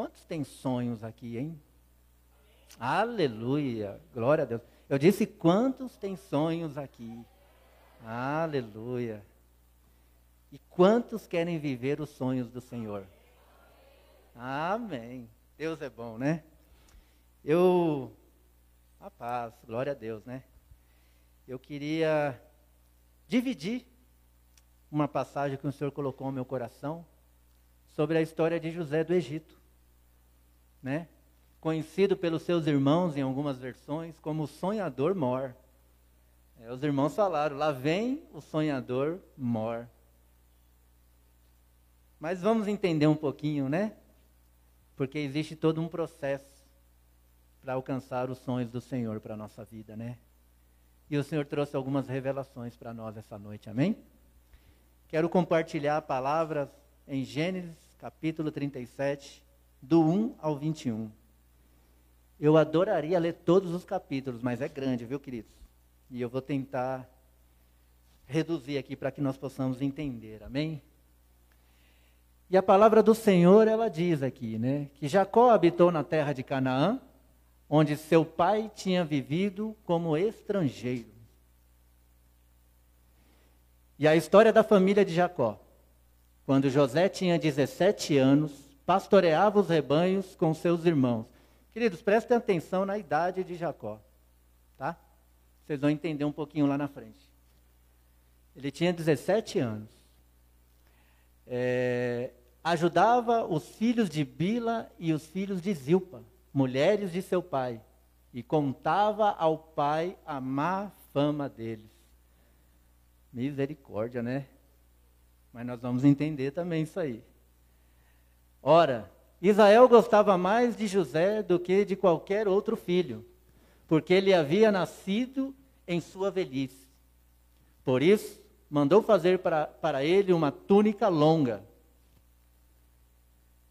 Quantos têm sonhos aqui, hein? Aleluia, glória a Deus. Eu disse quantos têm sonhos aqui? Aleluia. E quantos querem viver os sonhos do Senhor? Amém. Deus é bom, né? Eu. A paz, glória a Deus, né? Eu queria dividir uma passagem que o Senhor colocou no meu coração sobre a história de José do Egito, né? Conhecido pelos seus irmãos em algumas versões como sonhador mor. É, os irmãos falaram: lá vem o sonhador mor. Mas vamos entender um pouquinho, né? Porque existe todo um processo para alcançar os sonhos do Senhor para a nossa vida, né? E o Senhor trouxe algumas revelações para nós essa noite, amém? Quero compartilhar palavras em Gênesis capítulo 37, do 1 ao 21. Eu adoraria ler todos os capítulos, mas é grande, viu, queridos? E eu vou tentar reduzir aqui para que nós possamos entender, amém? E a palavra do Senhor, ela diz aqui, né, que Jacó habitou na terra de Canaã, onde seu pai tinha vivido como estrangeiro. E a história da família de Jacó. Quando José tinha 17 anos, pastoreava os rebanhos com seus irmãos. Queridos, prestem atenção na idade de Jacó, tá? Vocês vão entender um pouquinho lá na frente. Ele tinha 17 anos. É, ajudava os filhos de Bila e os filhos de Zilpa, mulheres de seu pai, e contava ao pai a má fama deles. Misericórdia, né? Mas nós vamos entender também isso aí. Ora, Israel gostava mais de José do que de qualquer outro filho, porque ele havia nascido em sua velhice. Por isso, mandou fazer para, para ele uma túnica longa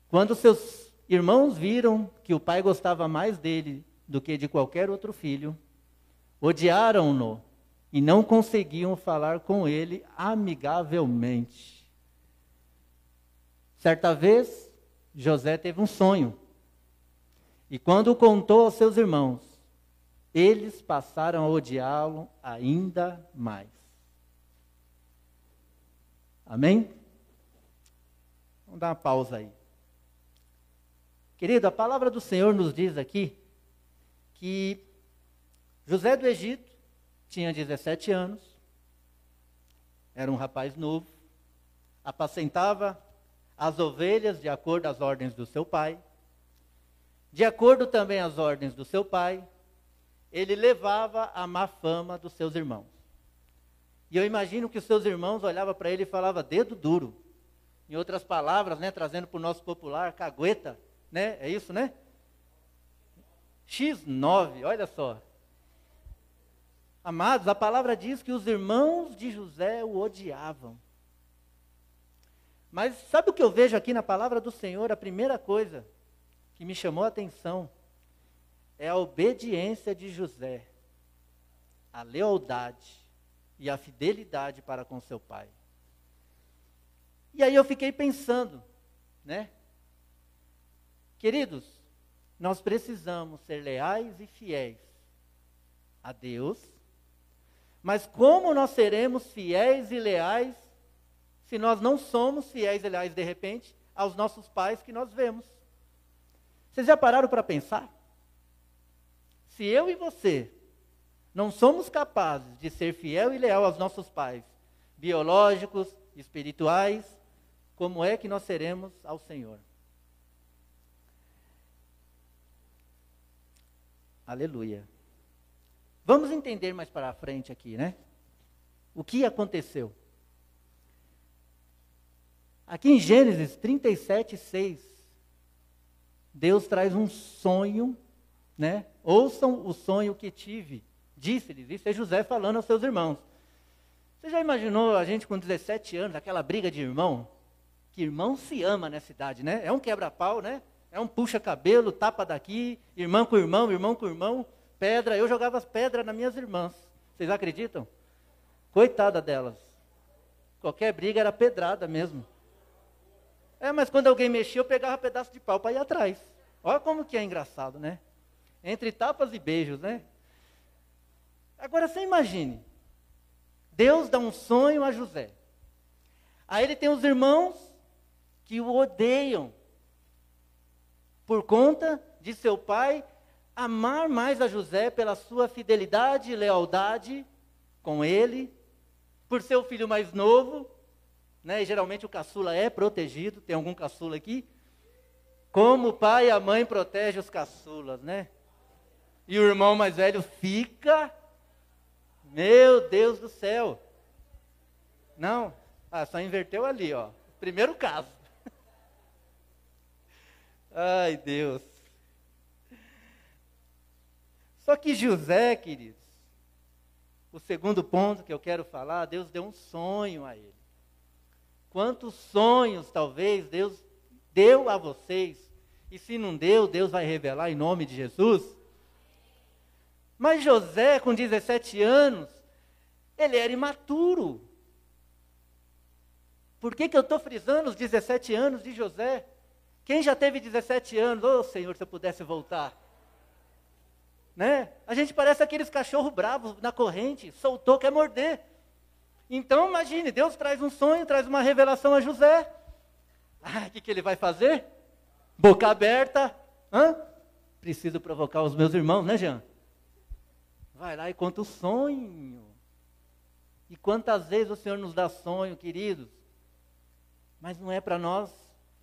quando seus irmãos viram que o pai gostava mais dele do que de qualquer outro filho, odiaram-no e não conseguiam falar com ele amigavelmente. Certa vez, José teve um sonho. E quando contou aos seus irmãos, eles passaram a odiá-lo ainda mais. Amém? Vamos dar uma pausa aí. Querido, a palavra do Senhor nos diz aqui que José do Egito tinha 17 anos, era um rapaz novo, apacentava as ovelhas de acordo às ordens do seu pai, de acordo também às ordens do seu pai, ele levava a má fama dos seus irmãos. E eu imagino que os seus irmãos olhavam para ele e falavam dedo duro. Em outras palavras, né, trazendo para o nosso popular, cagueta né? É isso, né? X9, olha só. Amados, a palavra diz que os irmãos de José o odiavam. Mas sabe o que eu vejo aqui na palavra do Senhor? A primeira coisa que me chamou a atenção é a obediência de José, a lealdade e a fidelidade para com seu pai. E aí eu fiquei pensando, né? Queridos, nós precisamos ser leais e fiéis a Deus, mas como nós seremos fiéis e leais se nós não somos fiéis leais de repente aos nossos pais que nós vemos? Vocês já pararam para pensar? Se eu e você não somos capazes de ser fiel e leal aos nossos pais, biológicos, espirituais, como é que nós seremos ao Senhor? Aleluia. Vamos entender mais para frente aqui, né? O que aconteceu? Aqui em Gênesis 37, 6, Deus traz um sonho, né? Ouçam o sonho que tive, disse-lhes. Isso é José falando aos seus irmãos. Você já imaginou a gente com 17 anos, aquela briga de irmão? Que irmão se ama nessa idade, né? É um quebra-pau, né? É um puxa-cabelo, tapa daqui, irmão com irmão, irmão com irmão, pedra. Eu jogava as pedras nas minhas irmãs. Vocês acreditam? Coitada delas. Qualquer briga era pedrada mesmo. É, mas quando alguém mexia, eu pegava um pedaço de pau para ir atrás. Olha como que é engraçado, né? Entre tapas e beijos, né? Agora você imagine. Deus dá um sonho a José. Aí ele tem os irmãos que o odeiam por conta de seu pai amar mais a José pela sua fidelidade e lealdade com ele, por ser o filho mais novo, né? E geralmente o caçula é protegido, tem algum caçula aqui? Como o pai e a mãe protegem os caçulas, né? E o irmão mais velho fica, meu Deus do céu. Não, ah, só inverteu ali, ó. Primeiro caso. Ai, Deus. Só que José, queridos, o segundo ponto que eu quero falar, Deus deu um sonho a ele. Quantos sonhos talvez Deus deu a vocês? E se não deu, Deus vai revelar em nome de Jesus. Mas José, com 17 anos, ele era imaturo. Por que, que eu estou frisando os 17 anos de José? Quem já teve 17 anos, ô oh, Senhor, se eu pudesse voltar. Né? A gente parece aqueles cachorros bravos na corrente, soltou, quer morder. Então, imagine, Deus traz um sonho, traz uma revelação a José. Ah, o que, que ele vai fazer? Boca aberta. Hã? Preciso provocar os meus irmãos, né, Jean? Vai lá e conta o sonho. E quantas vezes o Senhor nos dá sonho, queridos? Mas não é para nós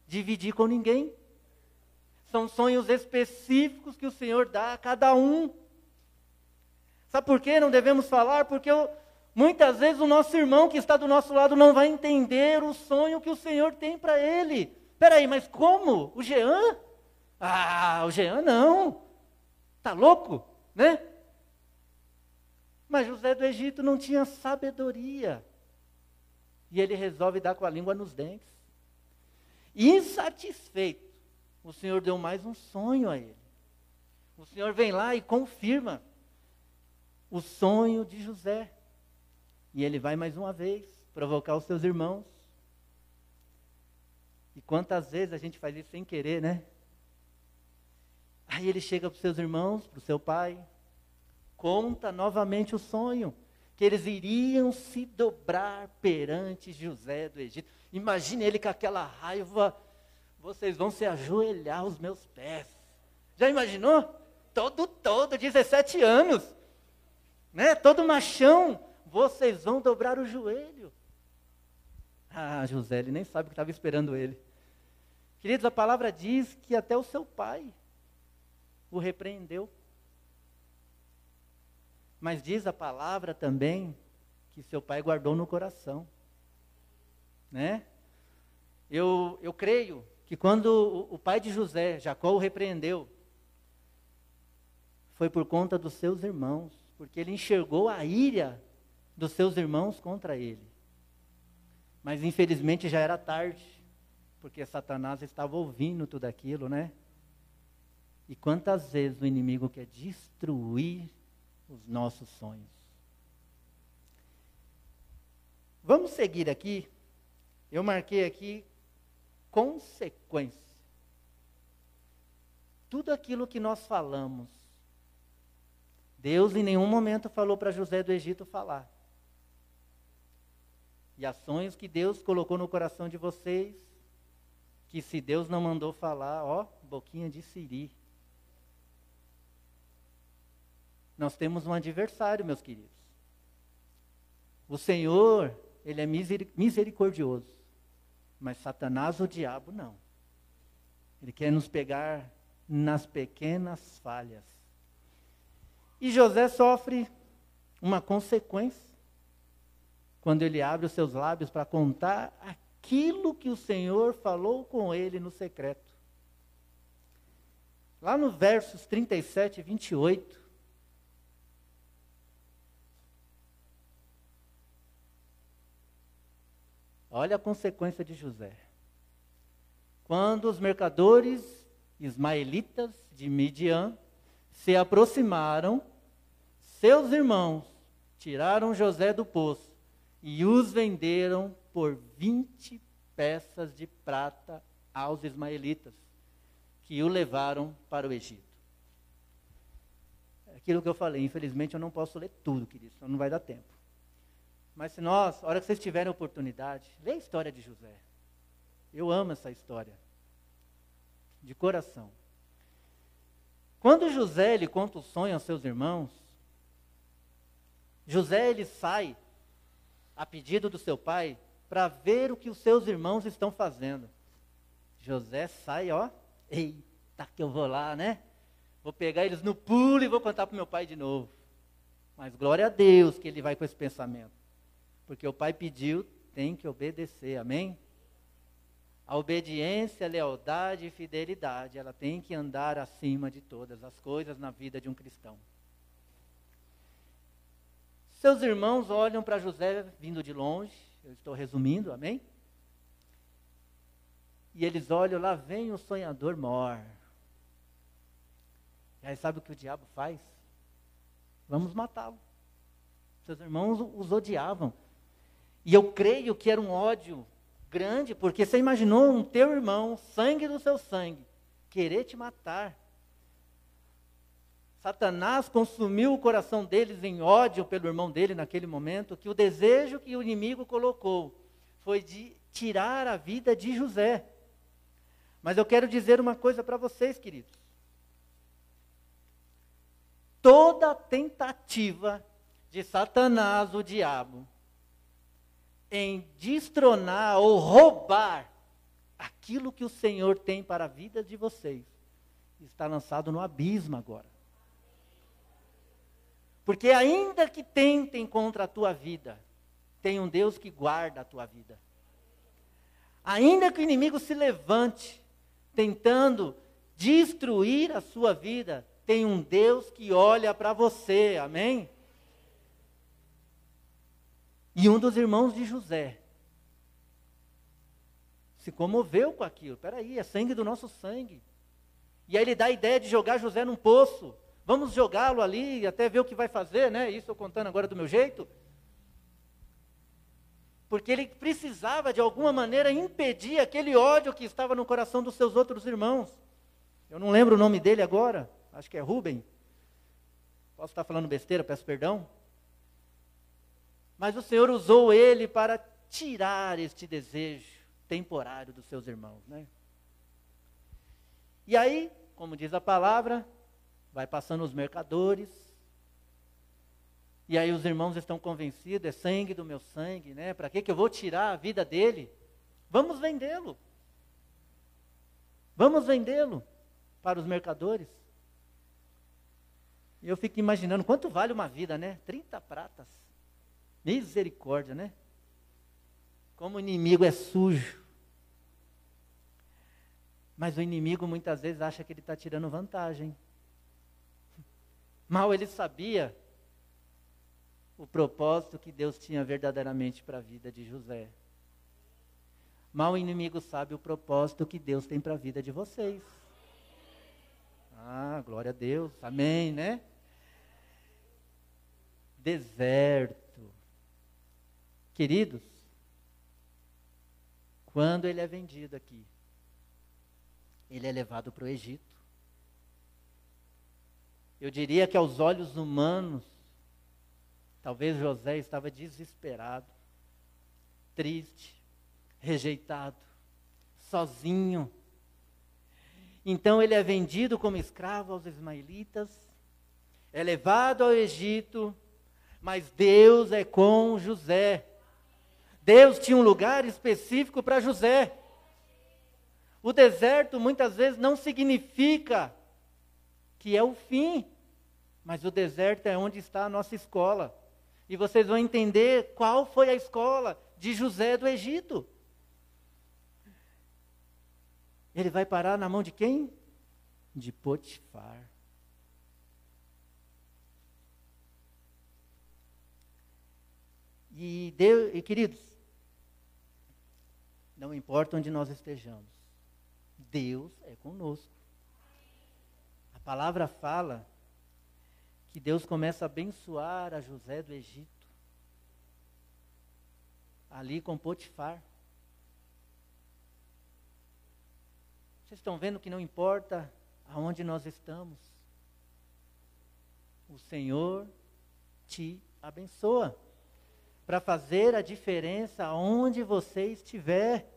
dividir com ninguém. São sonhos específicos que o Senhor dá a cada um. Sabe por que não devemos falar? Porque eu, muitas vezes o nosso irmão que está do nosso lado não vai entender o sonho que o Senhor tem para ele. Peraí, mas como? O Jean? Ah, o Jean não. Tá louco, né? Mas José do Egito não tinha sabedoria. E ele resolve dar com a língua nos dentes. Insatisfeito, o Senhor deu mais um sonho a ele. O Senhor vem lá e confirma o sonho de José. E ele vai mais uma vez provocar os seus irmãos. E quantas vezes a gente faz isso sem querer, né? Aí ele chega para os seus irmãos, para o seu pai, conta novamente o sonho que eles iriam se dobrar perante José do Egito. Imagine ele com aquela raiva, vocês vão se ajoelhar aos meus pés. Já imaginou? Todo, todo, 17 anos, né? Todo machão, vocês vão dobrar o joelho. Ah, José, ele nem sabe o que estava esperando ele. Queridos, a palavra diz que até o seu pai o repreendeu. Mas diz a palavra também que seu pai guardou no coração. Né? Eu, eu creio que quando o, o pai de José, Jacó, o repreendeu, foi por conta dos seus irmãos, porque ele enxergou a ira dos seus irmãos contra ele. Mas infelizmente já era tarde, porque Satanás estava ouvindo tudo aquilo, né? E quantas vezes o inimigo quer destruir os nossos sonhos. Vamos seguir aqui. Eu marquei aqui consequência. Tudo aquilo que nós falamos, Deus em nenhum momento falou para José do Egito falar. E ações que Deus colocou no coração de vocês, que se Deus não mandou falar, ó, boquinha de siri. Nós temos um adversário, meus queridos. O Senhor, ele é misericordioso. Mas Satanás, o diabo, não. Ele quer nos pegar nas pequenas falhas. E José sofre uma consequência quando ele abre os seus lábios para contar aquilo que o Senhor falou com ele no secreto. Lá no versos 37 e 28, Olha a consequência de José. Quando os mercadores ismaelitas de Midian se aproximaram, seus irmãos tiraram José do poço e os venderam por 20 peças de prata aos ismaelitas, que o levaram para o Egito. É aquilo que eu falei, infelizmente eu não posso ler tudo, querido, senão não vai dar tempo. Mas se nós, a hora que vocês tiverem oportunidade, lê a história de José. Eu amo essa história. De coração. Quando José ele conta o sonho aos seus irmãos, José ele sai a pedido do seu pai para ver o que os seus irmãos estão fazendo. José sai, ó, eita que eu vou lá, né? Vou pegar eles no pulo e vou contar para meu pai de novo. Mas glória a Deus que ele vai com esse pensamento. Porque o pai pediu, tem que obedecer, amém? A obediência, a lealdade e fidelidade, ela tem que andar acima de todas as coisas na vida de um cristão. Seus irmãos olham para José vindo de longe, eu estou resumindo, amém? E eles olham, lá vem o sonhador mor. E aí sabe o que o diabo faz? Vamos matá-lo. Seus irmãos os odiavam. E eu creio que era um ódio grande, porque você imaginou um teu irmão, sangue do seu sangue, querer te matar. Satanás consumiu o coração deles em ódio pelo irmão dele naquele momento, que o desejo que o inimigo colocou foi de tirar a vida de José. Mas eu quero dizer uma coisa para vocês, queridos. Toda tentativa de Satanás, o diabo, em destronar ou roubar aquilo que o Senhor tem para a vida de vocês, está lançado no abismo agora. Porque ainda que tentem contra a tua vida, tem um Deus que guarda a tua vida. Ainda que o inimigo se levante, tentando destruir a sua vida, tem um Deus que olha para você, amém? E um dos irmãos de José se comoveu com aquilo. Peraí, é sangue do nosso sangue. E aí ele dá a ideia de jogar José num poço. Vamos jogá-lo ali até ver o que vai fazer, né? Isso eu contando agora do meu jeito. Porque ele precisava, de alguma maneira, impedir aquele ódio que estava no coração dos seus outros irmãos. Eu não lembro o nome dele agora, acho que é Rubem. Posso estar falando besteira, peço perdão. Mas o Senhor usou ele para tirar este desejo temporário dos seus irmãos, né? E aí, como diz a palavra, vai passando os mercadores. E aí os irmãos estão convencidos, é sangue do meu sangue, né? Para que, que eu vou tirar a vida dele? Vamos vendê-lo. Vamos vendê-lo para os mercadores. E eu fico imaginando quanto vale uma vida, né? 30 pratas. Misericórdia, né? Como o inimigo é sujo. Mas o inimigo muitas vezes acha que ele está tirando vantagem. Mal ele sabia o propósito que Deus tinha verdadeiramente para a vida de José. Mal o inimigo sabe o propósito que Deus tem para a vida de vocês. Ah, glória a Deus. Amém, né? Deserto. Queridos, quando ele é vendido aqui, ele é levado para o Egito. Eu diria que aos olhos humanos, talvez José estava desesperado, triste, rejeitado, sozinho. Então ele é vendido como escravo aos ismaelitas, é levado ao Egito, mas Deus é com José. Deus tinha um lugar específico para José. O deserto muitas vezes não significa que é o fim. Mas o deserto é onde está a nossa escola. E vocês vão entender qual foi a escola de José do Egito. Ele vai parar na mão de quem? De Potifar. E, Deus, e queridos, não importa onde nós estejamos, Deus é conosco palavra fala que Deus começa a abençoar a José do Egito, ali com Potifar. Vocês estão vendo que não importa aonde nós estamos, o Senhor te abençoa para fazer a diferença onde você estiver.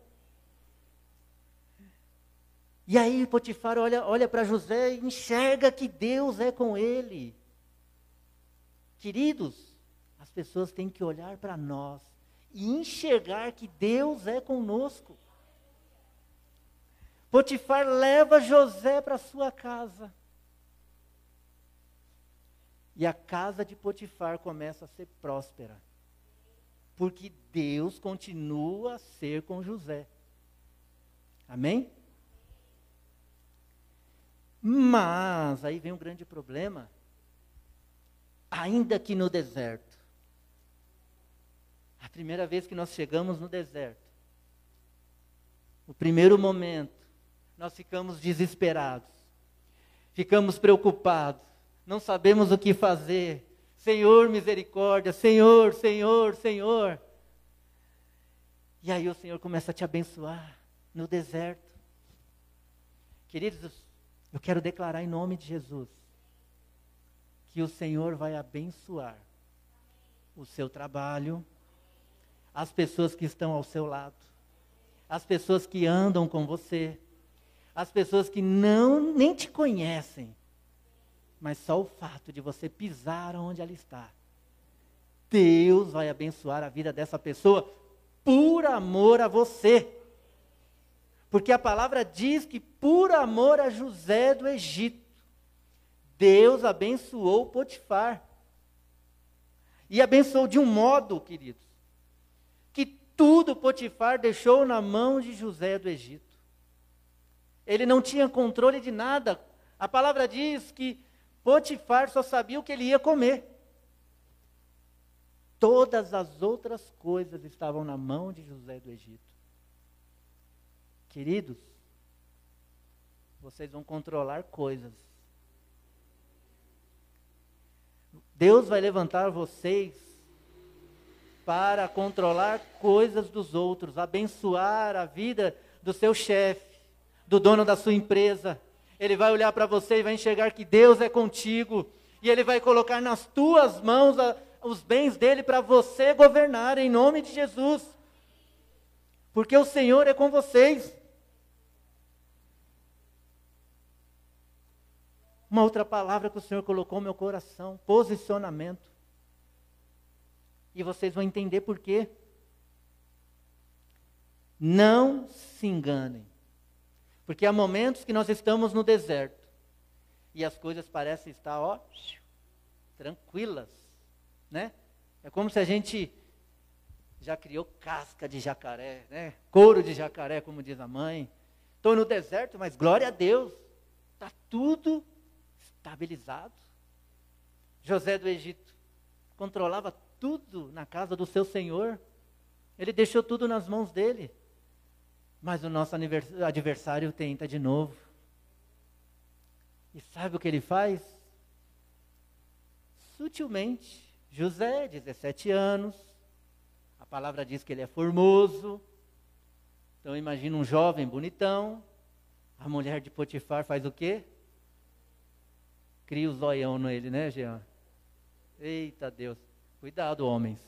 E aí Potifar olha, olha para José e enxerga que Deus é com ele. Queridos, as pessoas têm que olhar para nós e enxergar que Deus é conosco. Potifar leva José para sua casa. E a casa de Potifar começa a ser próspera. Porque Deus continua a ser com José. Amém? Mas aí vem um grande problema. Ainda que no deserto. A primeira vez que nós chegamos no deserto. O primeiro momento, nós ficamos desesperados. Ficamos preocupados. Não sabemos o que fazer. Senhor, misericórdia. Senhor, Senhor, Senhor. E aí o Senhor começa a te abençoar no deserto. Queridos, eu quero declarar em nome de Jesus que o Senhor vai abençoar o seu trabalho, as pessoas que estão ao seu lado, as pessoas que andam com você, as pessoas que não nem te conhecem, mas só o fato de você pisar onde ela está. Deus vai abençoar a vida dessa pessoa por amor a você. Porque a palavra diz que por amor a José do Egito, Deus abençoou Potifar. E abençoou de um modo, queridos, que tudo Potifar deixou na mão de José do Egito. Ele não tinha controle de nada. A palavra diz que Potifar só sabia o que ele ia comer. Todas as outras coisas estavam na mão de José do Egito. Queridos, vocês vão controlar coisas. Deus vai levantar vocês para controlar coisas dos outros, abençoar a vida do seu chefe, do dono da sua empresa. Ele vai olhar para você e vai enxergar que Deus é contigo. E ele vai colocar nas tuas mãos a, os bens dele para você governar em nome de Jesus. Porque o Senhor é com vocês. Uma outra palavra que o Senhor colocou no meu coração: posicionamento. E vocês vão entender por quê. Não se enganem. Porque há momentos que nós estamos no deserto e as coisas parecem estar, ó, tranquilas, né? É como se a gente já criou casca de jacaré, né? Couro de jacaré, como diz a mãe. Estou no deserto, mas glória a Deus, está tudo estabilizado. José do Egito controlava tudo na casa do seu senhor. Ele deixou tudo nas mãos dele. Mas o nosso adversário tenta de novo. E sabe o que ele faz? Sutilmente. José, 17 anos. A palavra diz que ele é formoso. Então imagina um jovem bonitão. A mulher de Potifar faz o quê? Cria o zoião nele, né, Jean? Eita Deus. Cuidado, homens.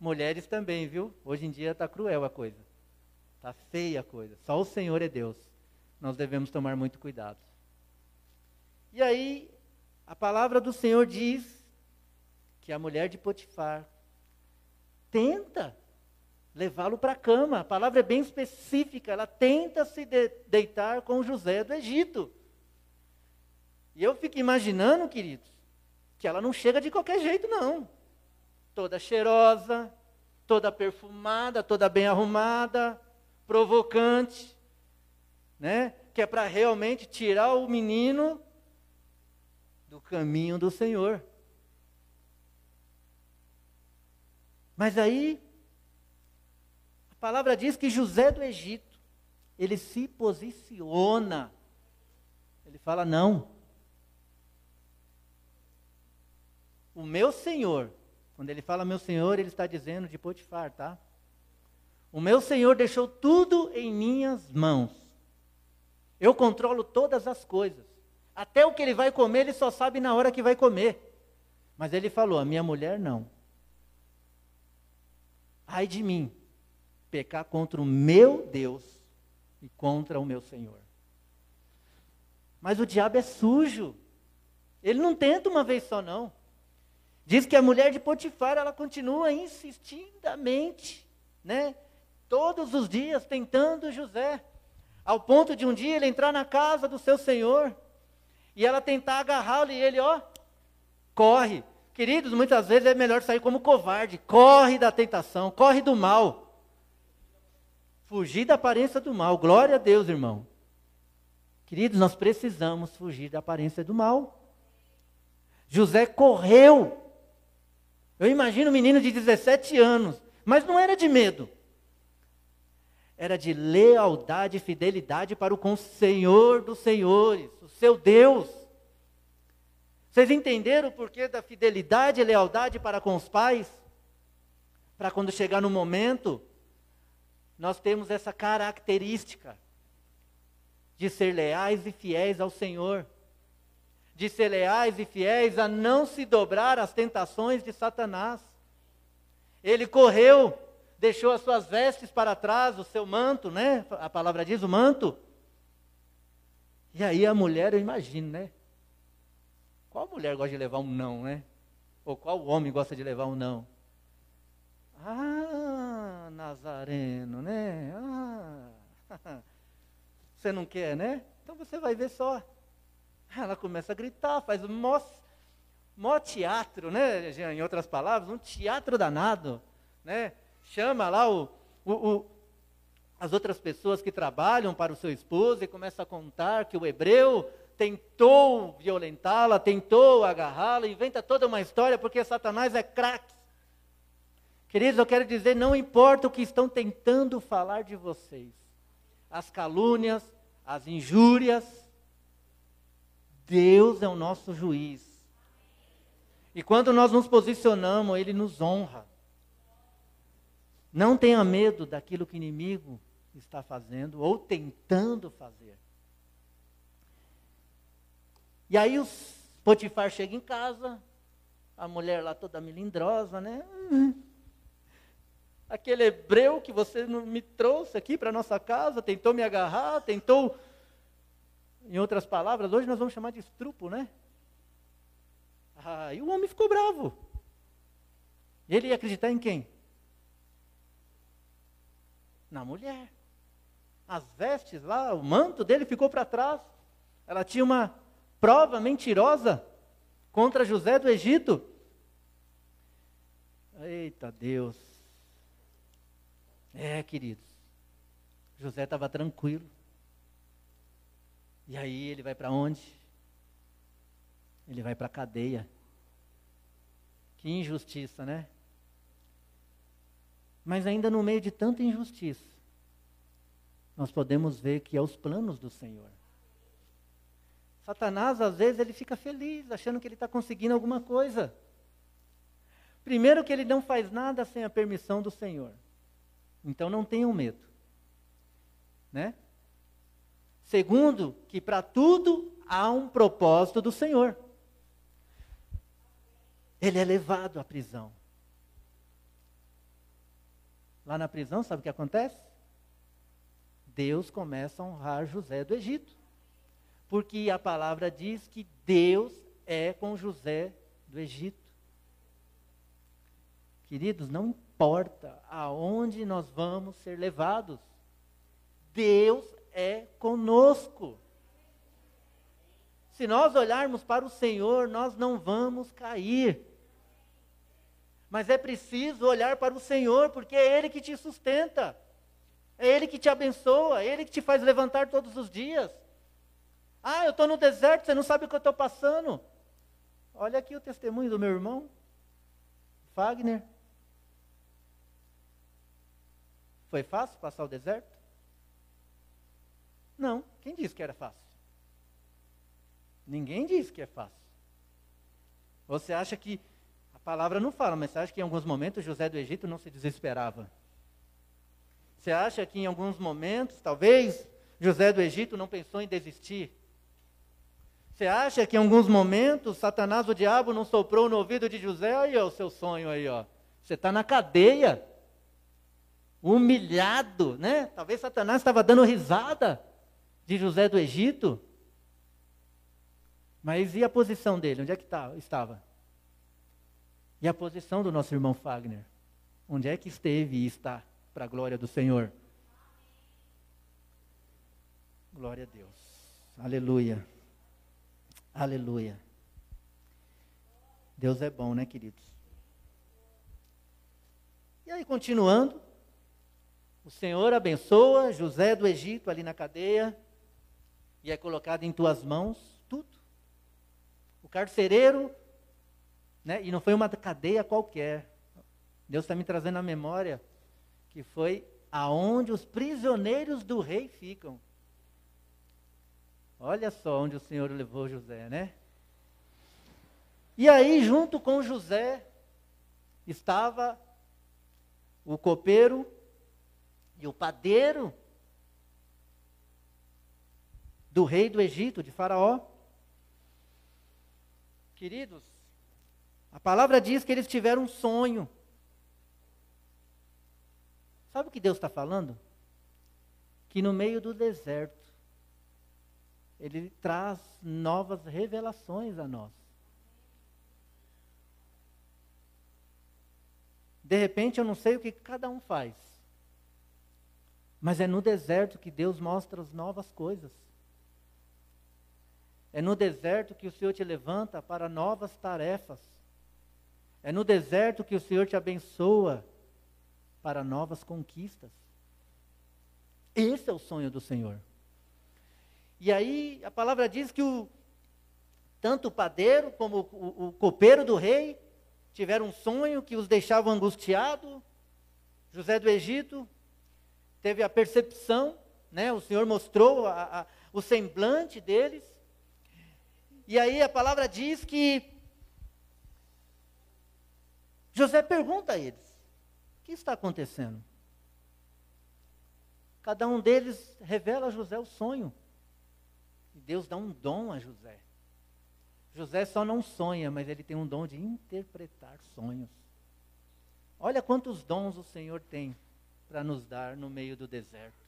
Mulheres também, viu? Hoje em dia está cruel a coisa. Está feia a coisa. Só o Senhor é Deus. Nós devemos tomar muito cuidado. E aí, a palavra do Senhor diz que a mulher de Potifar tenta levá-lo para a cama. A palavra é bem específica. Ela tenta se de deitar com José do Egito. E eu fico imaginando, queridos, que ela não chega de qualquer jeito, não. Toda cheirosa, toda perfumada, toda bem arrumada, provocante, né? Que é para realmente tirar o menino do caminho do Senhor. Mas aí, a palavra diz que José do Egito, ele se posiciona. Ele fala: não, o meu senhor, quando ele fala meu senhor, ele está dizendo de Potifar, tá? O meu senhor deixou tudo em minhas mãos. Eu controlo todas as coisas. Até o que ele vai comer, ele só sabe na hora que vai comer. Mas ele falou: a minha mulher não. Ai de mim, pecar contra o meu Deus e contra o meu Senhor. Mas o diabo é sujo. Ele não tenta uma vez só, não. Diz que a mulher de Potifar, ela continua insistidamente, né? Todos os dias tentando José. Ao ponto de um dia ele entrar na casa do seu senhor e ela tentar agarrá-lo e ele, ó, corre. Queridos, muitas vezes é melhor sair como covarde. Corre da tentação, corre do mal. Fugir da aparência do mal. Glória a Deus, irmão. Queridos, nós precisamos fugir da aparência do mal. José correu eu imagino um menino de 17 anos, mas não era de medo. Era de lealdade e fidelidade para o Senhor dos Senhores, o seu Deus. Vocês entenderam o porquê da fidelidade e lealdade para com os pais? Para quando chegar no momento, nós temos essa característica de ser leais e fiéis ao Senhor de ser leais e fiéis a não se dobrar às tentações de Satanás. Ele correu, deixou as suas vestes para trás, o seu manto, né? A palavra diz o manto. E aí a mulher, eu imagino, né? Qual mulher gosta de levar um não, né? Ou qual homem gosta de levar um não? Ah, Nazareno, né? Ah, você não quer, né? Então você vai ver só. Ela começa a gritar, faz mó, mó teatro, né? Em outras palavras, um teatro danado, né? Chama lá o, o, o, as outras pessoas que trabalham para o seu esposo e começa a contar que o hebreu tentou violentá-la, tentou agarrá-la, inventa toda uma história porque Satanás é craque. Queridos, eu quero dizer, não importa o que estão tentando falar de vocês, as calúnias, as injúrias, Deus é o nosso juiz. E quando nós nos posicionamos, Ele nos honra. Não tenha medo daquilo que o inimigo está fazendo ou tentando fazer. E aí os Potifar chega em casa, a mulher lá toda melindrosa, né? Aquele hebreu que você me trouxe aqui para nossa casa, tentou me agarrar, tentou em outras palavras, hoje nós vamos chamar de estrupo, né? Ah, e o homem ficou bravo. Ele ia acreditar em quem? Na mulher. As vestes lá, o manto dele ficou para trás. Ela tinha uma prova mentirosa contra José do Egito. Eita Deus. É, queridos. José estava tranquilo. E aí ele vai para onde? Ele vai para a cadeia. Que injustiça, né? Mas ainda no meio de tanta injustiça, nós podemos ver que é os planos do Senhor. Satanás, às vezes, ele fica feliz, achando que ele está conseguindo alguma coisa. Primeiro, que ele não faz nada sem a permissão do Senhor. Então, não tenham medo. Né? Segundo, que para tudo há um propósito do Senhor. Ele é levado à prisão. Lá na prisão, sabe o que acontece? Deus começa a honrar José do Egito. Porque a palavra diz que Deus é com José do Egito. Queridos, não importa aonde nós vamos ser levados, Deus é conosco. Se nós olharmos para o Senhor, nós não vamos cair. Mas é preciso olhar para o Senhor, porque é Ele que te sustenta, é Ele que te abençoa, é Ele que te faz levantar todos os dias. Ah, eu estou no deserto, você não sabe o que eu estou passando. Olha aqui o testemunho do meu irmão, Fagner. Foi fácil passar o deserto? Não. Quem disse que era fácil? Ninguém disse que é fácil. Você acha que a palavra não fala, mas você acha que em alguns momentos José do Egito não se desesperava? Você acha que em alguns momentos, talvez, José do Egito não pensou em desistir? Você acha que em alguns momentos Satanás, o diabo, não soprou no ouvido de José? Aí, ó, o seu sonho aí, ó. Você está na cadeia, humilhado, né? Talvez Satanás estava dando risada de José do Egito. Mas e a posição dele? Onde é que tá, estava? E a posição do nosso irmão Fagner? Onde é que esteve e está, para a glória do Senhor? Glória a Deus. Aleluia. Aleluia. Deus é bom, né, queridos? E aí, continuando, o Senhor abençoa José do Egito ali na cadeia e é colocado em tuas mãos tudo. O carcereiro, né, e não foi uma cadeia qualquer. Deus está me trazendo à memória que foi aonde os prisioneiros do rei ficam. Olha só onde o Senhor levou José, né? E aí, junto com José, estava o copeiro e o padeiro do rei do Egito, de Faraó. Queridos, a palavra diz que eles tiveram um sonho. Sabe o que Deus está falando? Que no meio do deserto, ele traz novas revelações a nós. De repente eu não sei o que cada um faz. Mas é no deserto que Deus mostra as novas coisas. É no deserto que o Senhor te levanta para novas tarefas. É no deserto que o Senhor te abençoa para novas conquistas. Esse é o sonho do Senhor. E aí a palavra diz que o, tanto o padeiro como o, o, o copeiro do rei tiveram um sonho que os deixava angustiado. José do Egito teve a percepção, né? o Senhor mostrou a, a, o semblante deles. E aí a palavra diz que José pergunta a eles: o que está acontecendo? Cada um deles revela a José o sonho. Deus dá um dom a José. José só não sonha, mas ele tem um dom de interpretar sonhos. Olha quantos dons o Senhor tem para nos dar no meio do deserto.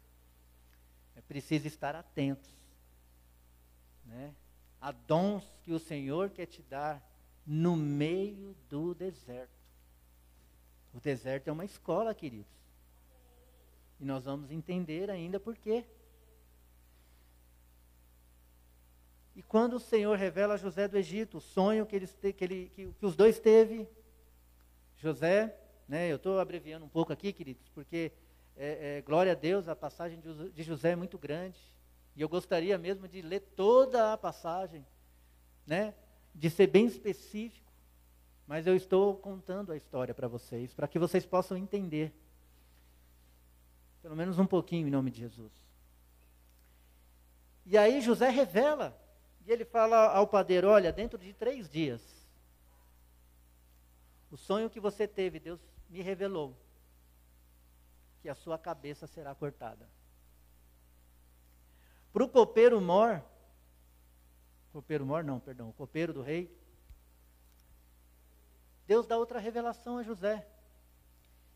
É preciso estar atentos. Né? Há dons que o Senhor quer te dar no meio do deserto. O deserto é uma escola, queridos. E nós vamos entender ainda por quê. E quando o Senhor revela a José do Egito o sonho que, eles te, que, ele, que, que os dois teve, José, né, eu estou abreviando um pouco aqui, queridos, porque é, é, glória a Deus, a passagem de, de José é muito grande. E eu gostaria mesmo de ler toda a passagem, né, de ser bem específico. Mas eu estou contando a história para vocês, para que vocês possam entender. Pelo menos um pouquinho em nome de Jesus. E aí José revela e ele fala ao padeiro: Olha, dentro de três dias, o sonho que você teve, Deus me revelou que a sua cabeça será cortada. Para o copeiro mor, copeiro mor não, perdão, o copeiro do rei, Deus dá outra revelação a José.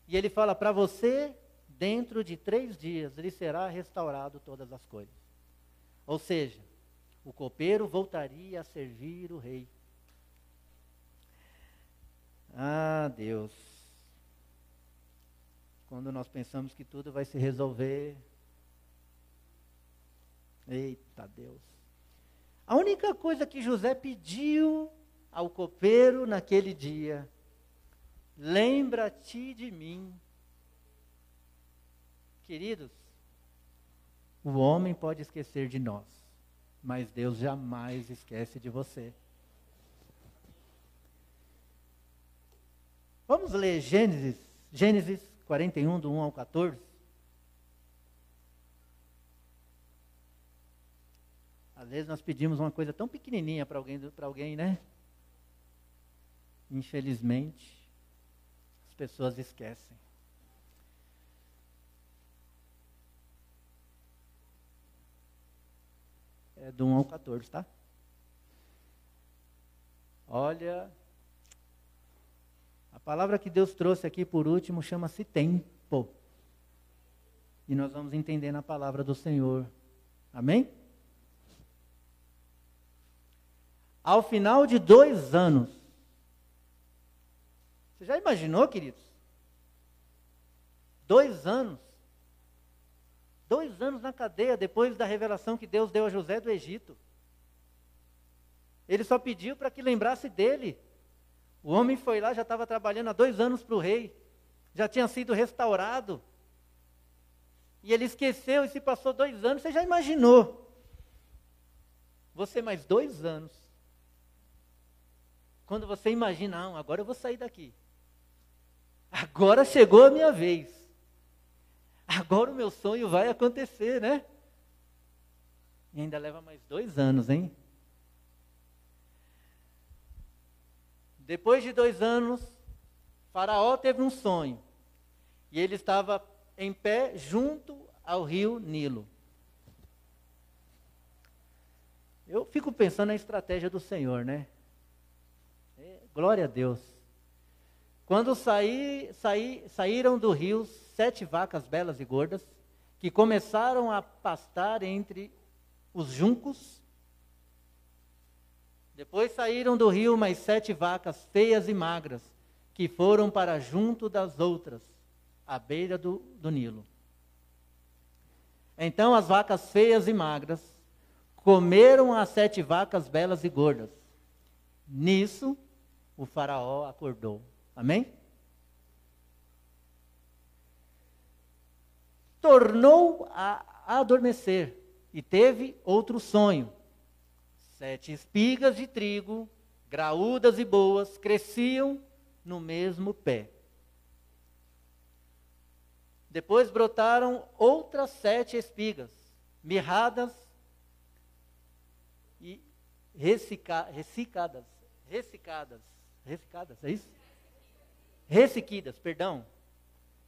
E ele fala: para você, dentro de três dias, lhe será restaurado todas as coisas. Ou seja, o copeiro voltaria a servir o rei. Ah, Deus. Quando nós pensamos que tudo vai se resolver. Eita Deus. A única coisa que José pediu ao copeiro naquele dia: lembra-te de mim. Queridos, o homem pode esquecer de nós mas Deus jamais esquece de você. Vamos ler Gênesis, Gênesis 41, do 1 ao 14. Às vezes nós pedimos uma coisa tão pequenininha para alguém, para alguém, né? Infelizmente, as pessoas esquecem. é do 1 ao 14, tá? Olha, a palavra que Deus trouxe aqui por último chama-se tempo. E nós vamos entender na palavra do Senhor. Amém? Ao final de dois anos. Você já imaginou, queridos? Dois anos. Dois anos na cadeia depois da revelação que Deus deu a José do Egito. Ele só pediu para que lembrasse dele. O homem foi lá, já estava trabalhando há dois anos para o rei, já tinha sido restaurado. E ele esqueceu e se passou dois anos. Você já imaginou? Você mais dois anos. Quando você imagina, agora eu vou sair daqui. Agora chegou a minha vez. Agora o meu sonho vai acontecer, né? E ainda leva mais dois anos, hein? Depois de dois anos, Faraó teve um sonho. E ele estava em pé junto ao rio Nilo. Eu fico pensando na estratégia do Senhor, né? Glória a Deus. Quando saí, saí, saíram do rio sete vacas belas e gordas, que começaram a pastar entre os juncos depois saíram do rio mais sete vacas feias e magras, que foram para junto das outras, à beira do, do Nilo. Então as vacas feias e magras comeram as sete vacas belas e gordas. Nisso, o Faraó acordou. Amém? Tornou a adormecer e teve outro sonho Sete espigas de trigo, graúdas e boas, cresciam no mesmo pé. Depois brotaram outras sete espigas, mirradas e ressica, ressicadas. Ressicadas. Ressicadas, é isso? Ressequidas, perdão.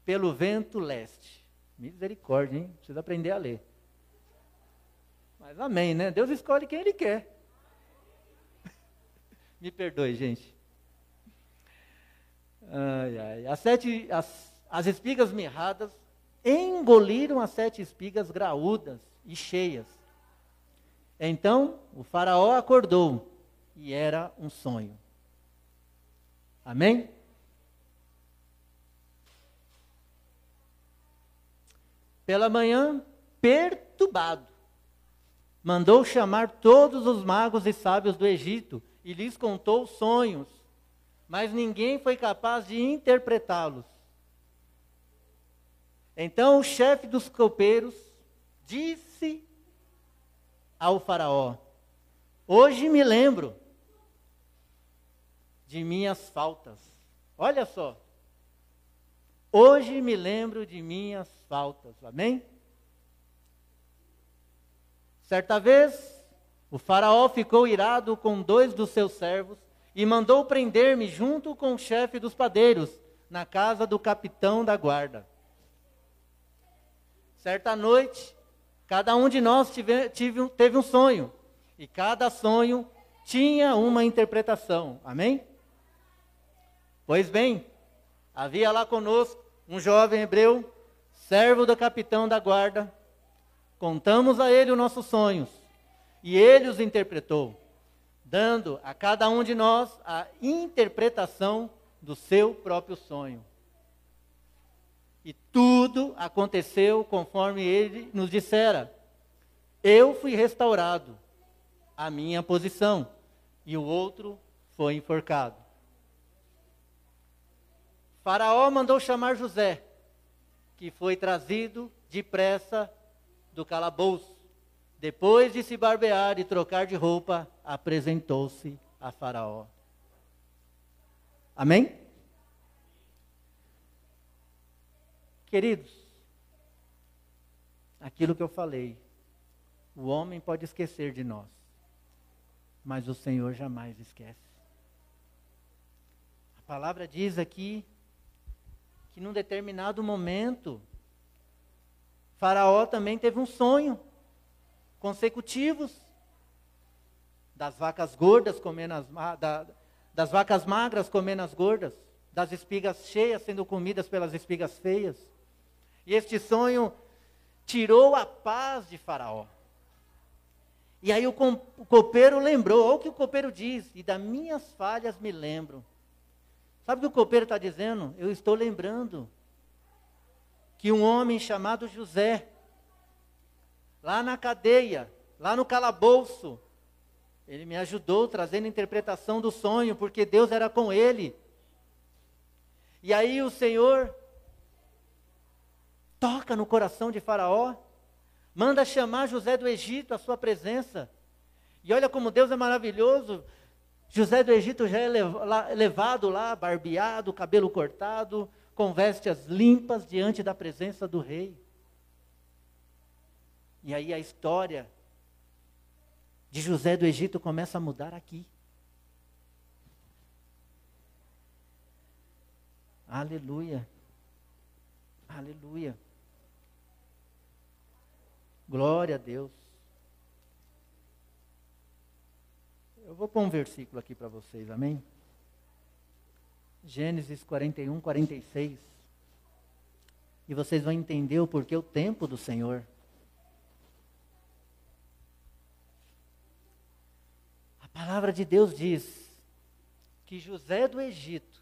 Pelo vento leste. Misericórdia, hein? Precisa aprender a ler. Mas amém, né? Deus escolhe quem Ele quer. Me perdoe, gente. Ai, ai. As, sete, as, as espigas mirradas engoliram as sete espigas graúdas e cheias. Então o faraó acordou e era um sonho. Amém? Pela manhã, perturbado, mandou chamar todos os magos e sábios do Egito e lhes contou sonhos, mas ninguém foi capaz de interpretá-los. Então o chefe dos copeiros disse ao Faraó: Hoje me lembro de minhas faltas. Olha só. Hoje me lembro de minhas faltas. Amém? Certa vez, o faraó ficou irado com dois dos seus servos e mandou prender-me junto com o chefe dos padeiros na casa do capitão da guarda. Certa noite, cada um de nós tive, tive, teve um sonho e cada sonho tinha uma interpretação. Amém? Pois bem, havia lá conosco um jovem hebreu, servo do capitão da guarda. Contamos a ele os nossos sonhos e ele os interpretou, dando a cada um de nós a interpretação do seu próprio sonho. E tudo aconteceu conforme ele nos dissera. Eu fui restaurado à minha posição e o outro foi enforcado. Faraó mandou chamar José, que foi trazido depressa do calabouço. Depois de se barbear e trocar de roupa, apresentou-se a Faraó. Amém? Queridos, aquilo que eu falei, o homem pode esquecer de nós, mas o Senhor jamais esquece. A palavra diz aqui que num determinado momento, Faraó também teve um sonho consecutivos das vacas gordas comendo as da, das vacas magras comendo as gordas, das espigas cheias sendo comidas pelas espigas feias. E este sonho tirou a paz de Faraó. E aí o, o copeiro lembrou, olha o que o copeiro diz, e das minhas falhas me lembro. Sabe o que o copeiro está dizendo? Eu estou lembrando que um homem chamado José, lá na cadeia, lá no calabouço, ele me ajudou trazendo a interpretação do sonho, porque Deus era com ele. E aí o Senhor toca no coração de Faraó, manda chamar José do Egito à sua presença. E olha como Deus é maravilhoso. José do Egito já é levado lá, barbeado, cabelo cortado, com vestes limpas diante da presença do rei. E aí a história de José do Egito começa a mudar aqui. Aleluia. Aleluia. Glória a Deus. Eu vou pôr um versículo aqui para vocês, amém? Gênesis 41, 46. E vocês vão entender o porquê o tempo do Senhor. A palavra de Deus diz que José do Egito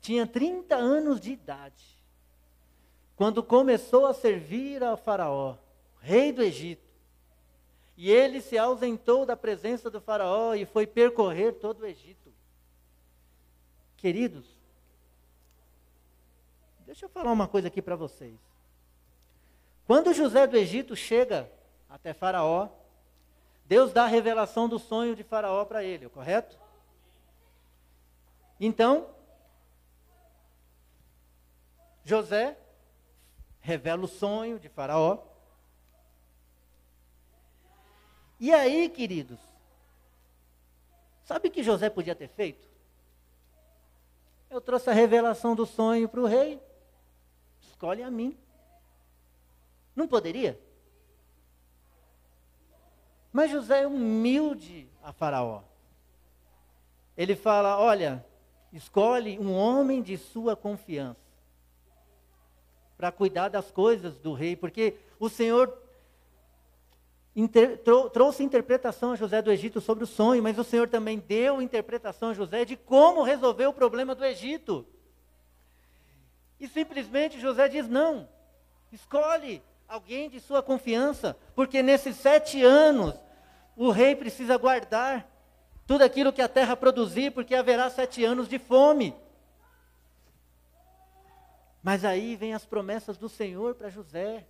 tinha 30 anos de idade quando começou a servir ao Faraó, rei do Egito. E ele se ausentou da presença do Faraó e foi percorrer todo o Egito. Queridos, deixa eu falar uma coisa aqui para vocês. Quando José do Egito chega até Faraó, Deus dá a revelação do sonho de Faraó para ele, correto? Então, José revela o sonho de Faraó. E aí, queridos, sabe o que José podia ter feito? Eu trouxe a revelação do sonho para o rei. Escolhe a mim. Não poderia? Mas José é humilde a Faraó. Ele fala: Olha, escolhe um homem de sua confiança para cuidar das coisas do rei, porque o Senhor inter, trou, trouxe interpretação a José do Egito sobre o sonho, mas o Senhor também deu interpretação a José de como resolver o problema do Egito. E simplesmente José diz: não, escolhe alguém de sua confiança, porque nesses sete anos o rei precisa guardar tudo aquilo que a terra produzir, porque haverá sete anos de fome. Mas aí vem as promessas do Senhor para José.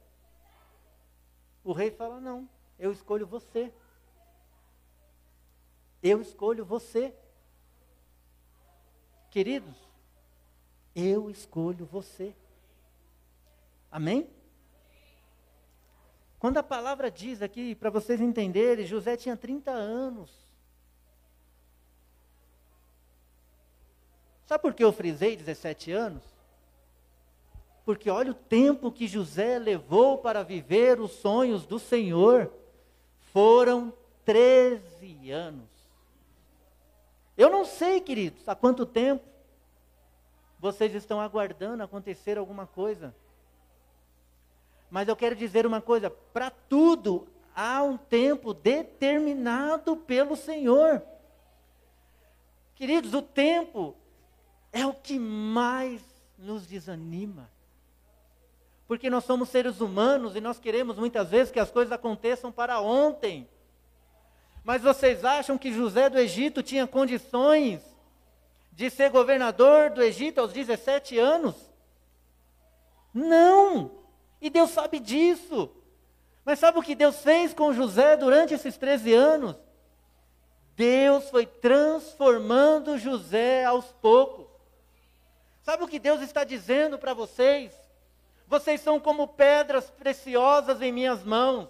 O rei fala: não, eu escolho você. Eu escolho você. Queridos, eu escolho você. Amém? Quando a palavra diz aqui, para vocês entenderem, José tinha 30 anos. Sabe por que eu frisei 17 anos? Porque olha o tempo que José levou para viver os sonhos do Senhor. Foram 13 anos. Eu não sei, queridos, há quanto tempo vocês estão aguardando acontecer alguma coisa. Mas eu quero dizer uma coisa: para tudo há um tempo determinado pelo Senhor. Queridos, o tempo é o que mais nos desanima. Porque nós somos seres humanos e nós queremos muitas vezes que as coisas aconteçam para ontem. Mas vocês acham que José do Egito tinha condições de ser governador do Egito aos 17 anos? Não! E Deus sabe disso. Mas sabe o que Deus fez com José durante esses 13 anos? Deus foi transformando José aos poucos. Sabe o que Deus está dizendo para vocês? Vocês são como pedras preciosas em minhas mãos.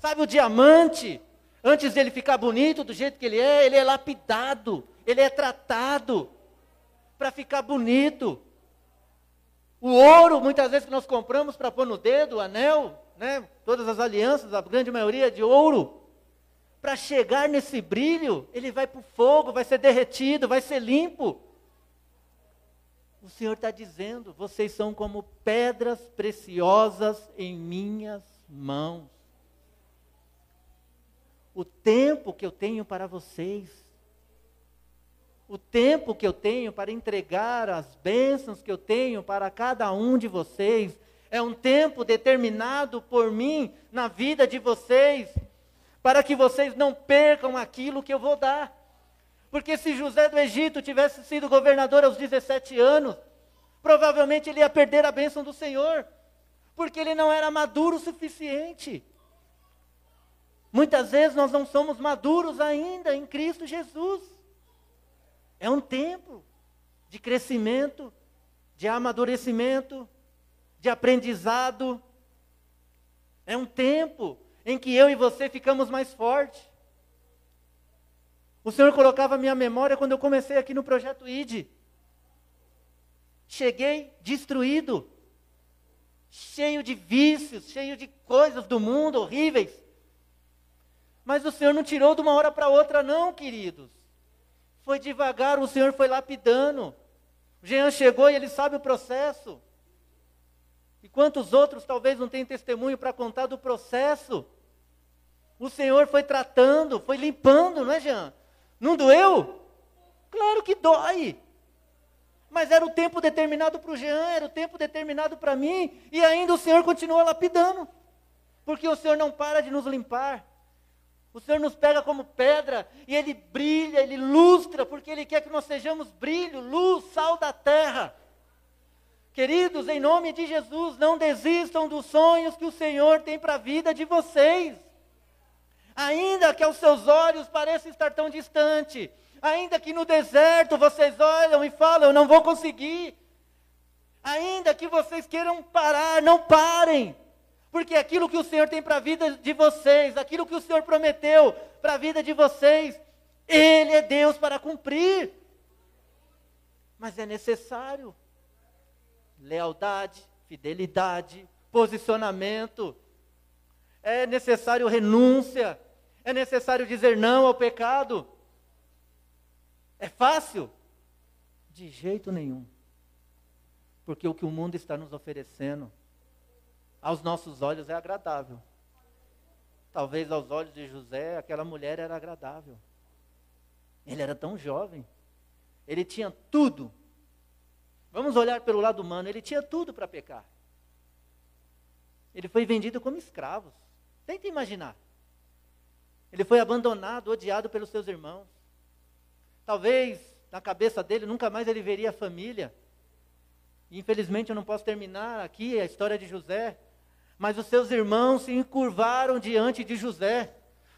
Sabe o diamante? Antes dele ficar bonito do jeito que ele é, ele é lapidado, ele é tratado para ficar bonito. O ouro, muitas vezes que nós compramos para pôr no dedo, o anel, né? todas as alianças, a grande maioria é de ouro. para chegar nesse brilho, ele vai para o fogo, vai ser derretido, vai ser limpo. O Senhor está dizendo: vocês são como pedras preciosas em minhas mãos. O tempo que eu tenho para vocês, o tempo que eu tenho para entregar as bênçãos que eu tenho para cada um de vocês, é um tempo determinado por mim na vida de vocês para que vocês não percam aquilo que eu vou dar. Porque se José do Egito tivesse sido governador aos 17 anos, provavelmente ele ia perder a bênção do Senhor, porque ele não era maduro o suficiente. Muitas vezes nós não somos maduros ainda em Cristo Jesus. É um tempo de crescimento, de amadurecimento, de aprendizado. É um tempo em que eu e você ficamos mais fortes. O Senhor colocava a minha memória quando eu comecei aqui no projeto ID. Cheguei destruído, cheio de vícios, cheio de coisas do mundo horríveis. Mas o Senhor não tirou de uma hora para outra, não, queridos. Foi devagar, o Senhor foi lapidando. O Jean chegou e ele sabe o processo. E quantos outros talvez não tenham testemunho para contar do processo? O Senhor foi tratando, foi limpando, não é, Jean? Não doeu? Claro que dói. Mas era o tempo determinado para o Jean, era o tempo determinado para mim, e ainda o Senhor continua lapidando. Porque o Senhor não para de nos limpar. O Senhor nos pega como pedra e Ele brilha, Ele lustra, porque Ele quer que nós sejamos brilho, luz, sal da terra. Queridos, em nome de Jesus, não desistam dos sonhos que o Senhor tem para a vida de vocês. Ainda que aos seus olhos pareça estar tão distante, ainda que no deserto vocês olham e falam, eu não vou conseguir. Ainda que vocês queiram parar, não parem. Porque aquilo que o Senhor tem para a vida de vocês, aquilo que o Senhor prometeu para a vida de vocês, Ele é Deus para cumprir. Mas é necessário lealdade, fidelidade, posicionamento. É necessário renúncia. É necessário dizer não ao pecado. É fácil? De jeito nenhum. Porque o que o mundo está nos oferecendo, aos nossos olhos é agradável. Talvez aos olhos de José, aquela mulher era agradável. Ele era tão jovem. Ele tinha tudo Vamos olhar pelo lado humano, ele tinha tudo para pecar. Ele foi vendido como escravo. Tenta imaginar. Ele foi abandonado, odiado pelos seus irmãos. Talvez na cabeça dele nunca mais ele veria a família. Infelizmente eu não posso terminar aqui a história de José, mas os seus irmãos se encurvaram diante de José,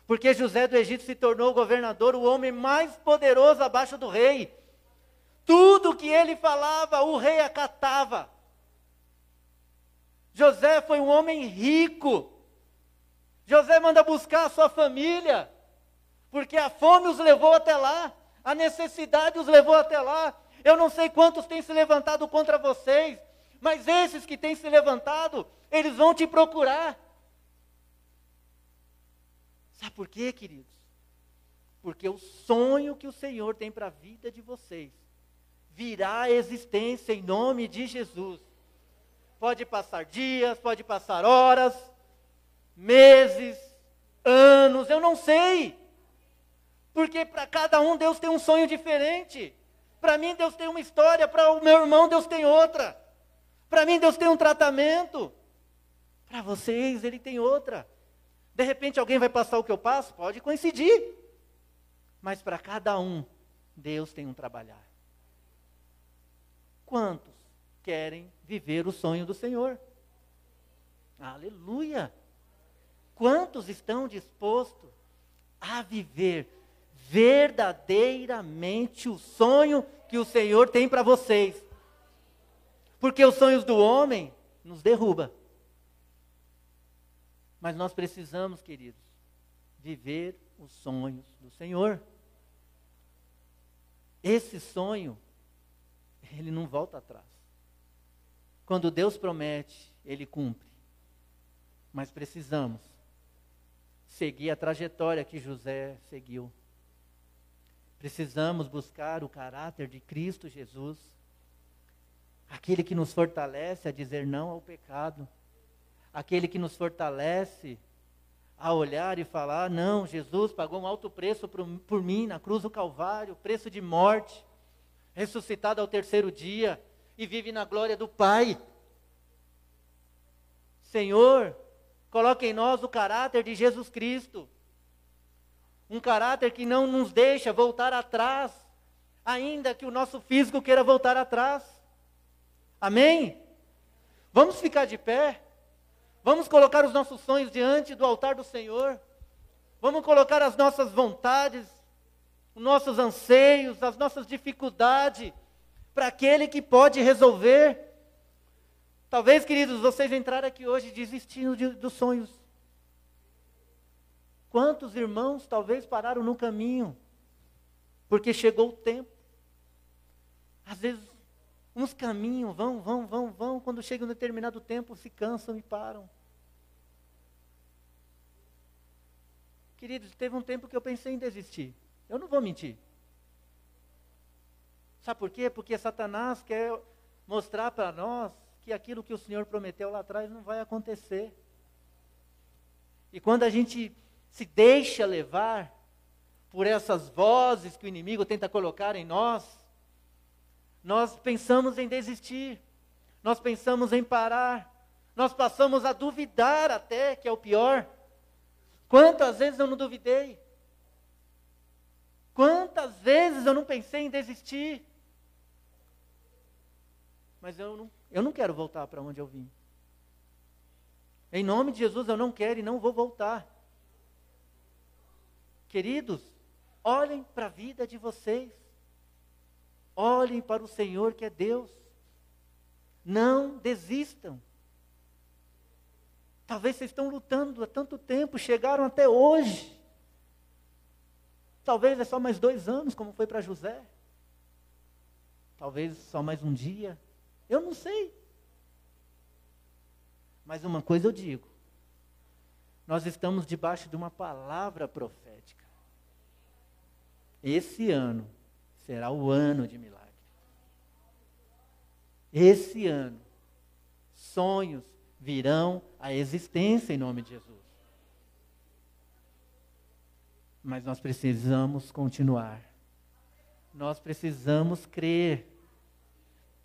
porque José do Egito se tornou o governador, o homem mais poderoso abaixo do rei. Tudo que ele falava, o rei acatava. José foi um homem rico. José manda buscar a sua família, porque a fome os levou até lá, a necessidade os levou até lá. Eu não sei quantos têm se levantado contra vocês, mas esses que têm se levantado, eles vão te procurar. Sabe por quê, queridos? Porque o sonho que o Senhor tem para a vida de vocês virá à existência em nome de Jesus. Pode passar dias, pode passar horas, meses, anos, eu não sei. Porque para cada um Deus tem um sonho diferente. Para mim Deus tem uma história, para o meu irmão Deus tem outra. Para mim Deus tem um tratamento. Para vocês ele tem outra. De repente alguém vai passar o que eu passo? Pode coincidir. Mas para cada um, Deus tem um trabalhar. Quantos querem viver o sonho do Senhor? Aleluia! Quantos estão dispostos a viver verdadeiramente o sonho que o Senhor tem para vocês? Porque os sonhos do homem nos derruba. Mas nós precisamos, queridos, viver os sonhos do Senhor. Esse sonho ele não volta atrás. Quando Deus promete, ele cumpre. Mas precisamos seguir a trajetória que José seguiu. Precisamos buscar o caráter de Cristo Jesus, aquele que nos fortalece a dizer não ao pecado, aquele que nos fortalece a olhar e falar: não, Jesus pagou um alto preço por, por mim na cruz do Calvário preço de morte, ressuscitado ao terceiro dia e vive na glória do Pai. Senhor, coloque em nós o caráter de Jesus Cristo. Um caráter que não nos deixa voltar atrás, ainda que o nosso físico queira voltar atrás. Amém? Vamos ficar de pé. Vamos colocar os nossos sonhos diante do altar do Senhor. Vamos colocar as nossas vontades, os nossos anseios, as nossas dificuldades para aquele que pode resolver. Talvez, queridos, vocês entraram aqui hoje desistindo de, dos sonhos. Quantos irmãos talvez pararam no caminho, porque chegou o tempo. Às vezes, uns caminham, vão, vão, vão, vão, quando chega um determinado tempo, se cansam e param. Queridos, teve um tempo que eu pensei em desistir. Eu não vou mentir. Sabe por quê? Porque Satanás quer mostrar para nós que aquilo que o Senhor prometeu lá atrás não vai acontecer. E quando a gente se deixa levar por essas vozes que o inimigo tenta colocar em nós, nós pensamos em desistir, nós pensamos em parar, nós passamos a duvidar até, que é o pior. Quantas vezes eu não duvidei? Quantas vezes eu não pensei em desistir? mas eu não, eu não quero voltar para onde eu vim. Em nome de Jesus, eu não quero e não vou voltar. Queridos, olhem para a vida de vocês. Olhem para o Senhor que é Deus. Não desistam. Talvez vocês estão lutando há tanto tempo, chegaram até hoje. Talvez é só mais dois anos, como foi para José. Talvez só mais um dia. Eu não sei. Mas uma coisa eu digo: nós estamos debaixo de uma palavra profética. Esse ano será o ano de milagre. Esse ano, sonhos virão à existência em nome de Jesus. Mas nós precisamos continuar. Nós precisamos crer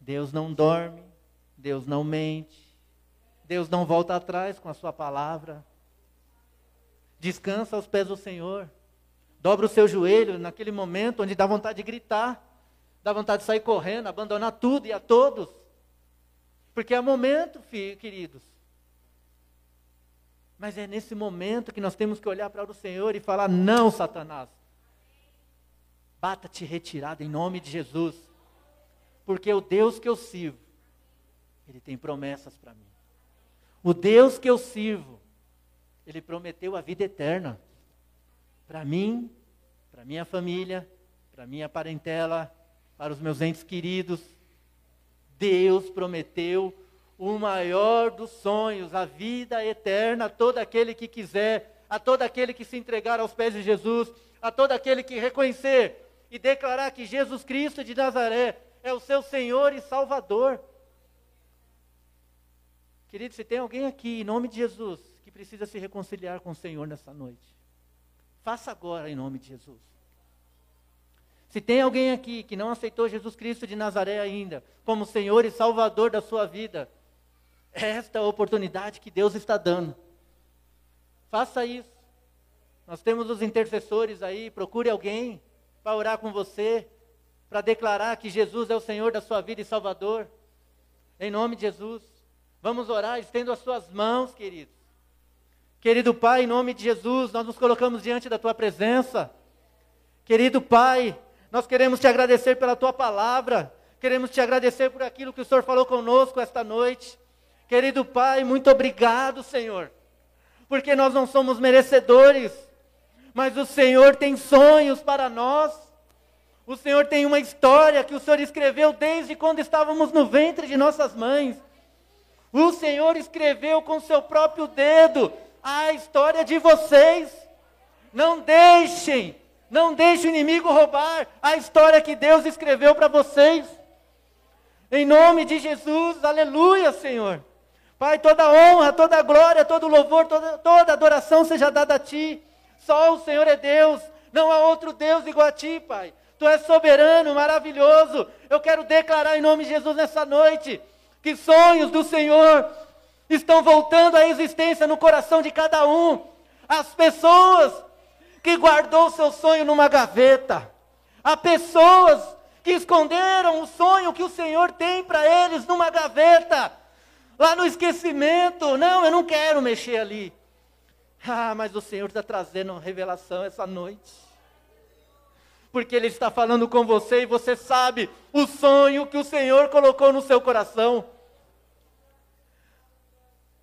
Deus não dorme, Deus não mente, Deus não volta atrás com a sua palavra. Descansa aos pés do Senhor. Dobra o seu joelho naquele momento onde dá vontade de gritar, dá vontade de sair correndo, abandonar tudo e a todos. Porque é momento, filho, queridos. Mas é nesse momento que nós temos que olhar para o Senhor e falar: não, Satanás. Bata-te retirado em nome de Jesus. Porque o Deus que eu sirvo, Ele tem promessas para mim. O Deus que eu sirvo, Ele prometeu a vida eterna. Para mim, para minha família, para minha parentela, para os meus entes queridos. Deus prometeu o maior dos sonhos, a vida eterna a todo aquele que quiser, a todo aquele que se entregar aos pés de Jesus, a todo aquele que reconhecer e declarar que Jesus Cristo de Nazaré é o seu Senhor e Salvador. Querido, se tem alguém aqui, em nome de Jesus, que precisa se reconciliar com o Senhor nessa noite, faça agora em nome de Jesus. Se tem alguém aqui que não aceitou Jesus Cristo de Nazaré ainda, como Senhor e Salvador da sua vida, é esta a oportunidade que Deus está dando. Faça isso. Nós temos os intercessores aí, procure alguém para orar com você para declarar que Jesus é o Senhor da sua vida e Salvador. Em nome de Jesus. Vamos orar, estendo as suas mãos, queridos. Querido Pai, em nome de Jesus, nós nos colocamos diante da tua presença. Querido Pai, nós queremos te agradecer pela tua palavra. Queremos te agradecer por aquilo que o Senhor falou conosco esta noite. Querido Pai, muito obrigado, Senhor. Porque nós não somos merecedores, mas o Senhor tem sonhos para nós. O Senhor tem uma história que o Senhor escreveu desde quando estávamos no ventre de nossas mães. O Senhor escreveu com seu próprio dedo a história de vocês. Não deixem, não deixe o inimigo roubar a história que Deus escreveu para vocês. Em nome de Jesus, aleluia, Senhor. Pai, toda honra, toda glória, todo louvor, toda, toda adoração seja dada a Ti. Só o Senhor é Deus, não há outro Deus igual a Ti, Pai. Tu és soberano, maravilhoso. Eu quero declarar em nome de Jesus nessa noite que sonhos do Senhor estão voltando à existência no coração de cada um. As pessoas que guardou seu sonho numa gaveta. Há pessoas que esconderam o sonho que o Senhor tem para eles numa gaveta, lá no esquecimento. Não, eu não quero mexer ali. Ah, mas o Senhor está trazendo revelação essa noite. Porque Ele está falando com você e você sabe o sonho que o Senhor colocou no seu coração.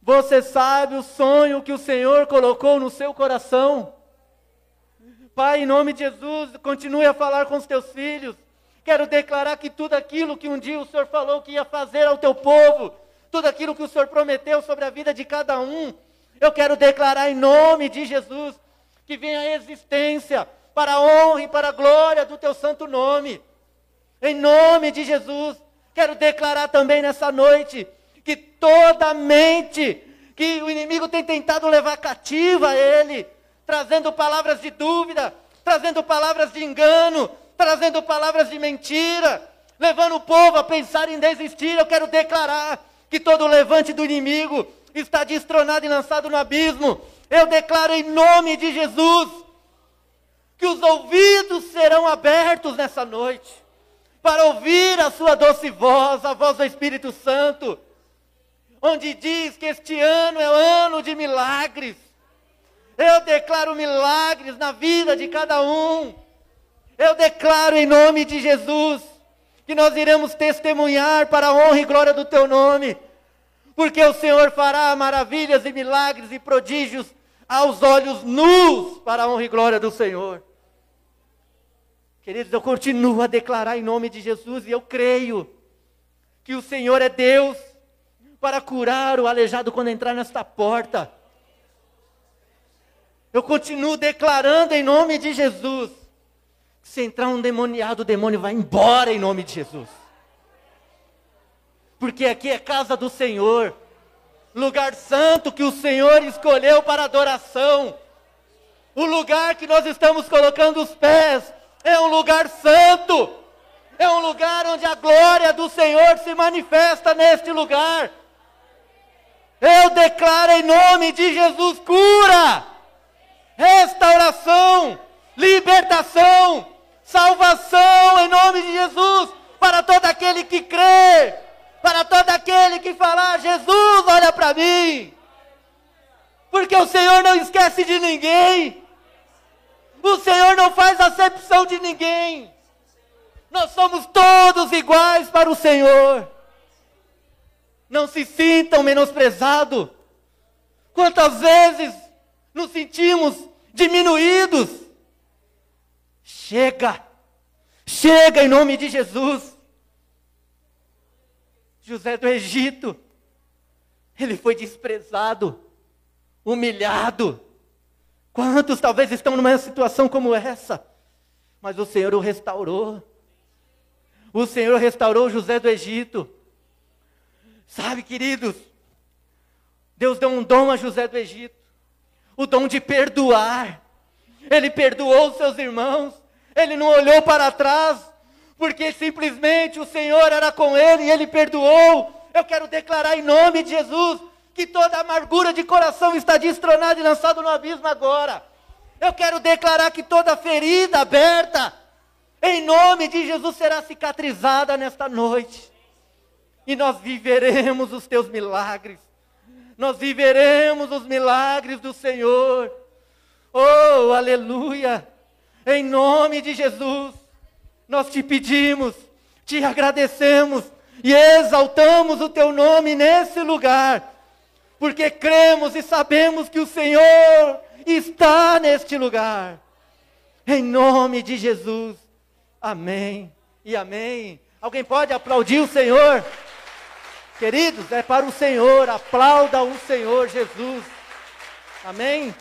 Você sabe o sonho que o Senhor colocou no seu coração. Pai, em nome de Jesus, continue a falar com os teus filhos. Quero declarar que tudo aquilo que um dia o Senhor falou que ia fazer ao teu povo, tudo aquilo que o Senhor prometeu sobre a vida de cada um, eu quero declarar em nome de Jesus que venha a existência para a honra e para a glória do teu santo nome. Em nome de Jesus, quero declarar também nessa noite que toda mente que o inimigo tem tentado levar cativa a ele, trazendo palavras de dúvida, trazendo palavras de engano, trazendo palavras de mentira, levando o povo a pensar em desistir. Eu quero declarar que todo levante do inimigo está destronado e lançado no abismo. Eu declaro em nome de Jesus que os ouvidos serão abertos nessa noite para ouvir a sua doce voz, a voz do Espírito Santo, onde diz que este ano é o ano de milagres eu declaro milagres na vida de cada um. Eu declaro em nome de Jesus que nós iremos testemunhar para a honra e glória do teu nome. Porque o Senhor fará maravilhas e milagres e prodígios aos olhos nus para a honra e glória do Senhor. Queridos, eu continuo a declarar em nome de Jesus e eu creio que o Senhor é Deus para curar o aleijado quando entrar nesta porta. Eu continuo declarando em nome de Jesus. Se entrar um demoniado, o demônio vai embora em nome de Jesus. Porque aqui é casa do Senhor, lugar santo que o Senhor escolheu para adoração. O lugar que nós estamos colocando os pés é um lugar santo. É um lugar onde a glória do Senhor se manifesta neste lugar. Eu declaro em nome de Jesus cura restauração, libertação, salvação em nome de Jesus para todo aquele que crê, para todo aquele que falar: Jesus, olha para mim. Porque o Senhor não esquece de ninguém. O Senhor não faz acepção de ninguém. Nós somos todos iguais para o Senhor. Não se sintam menosprezados. Quantas vezes nos sentimos diminuídos. Chega, chega em nome de Jesus. José do Egito, ele foi desprezado, humilhado. Quantos talvez estão numa situação como essa? Mas o Senhor o restaurou. O Senhor restaurou José do Egito. Sabe, queridos, Deus deu um dom a José do Egito o dom de perdoar. Ele perdoou seus irmãos, ele não olhou para trás, porque simplesmente o Senhor era com ele e ele perdoou. Eu quero declarar em nome de Jesus que toda amargura de coração está destronada e lançada no abismo agora. Eu quero declarar que toda ferida aberta, em nome de Jesus, será cicatrizada nesta noite. E nós viveremos os teus milagres nós viveremos os milagres do Senhor. Oh, aleluia! Em nome de Jesus, nós te pedimos, te agradecemos e exaltamos o teu nome nesse lugar, porque cremos e sabemos que o Senhor está neste lugar. Em nome de Jesus. Amém e amém. Alguém pode aplaudir o Senhor? Queridos, é para o Senhor, aplauda o Senhor Jesus. Amém?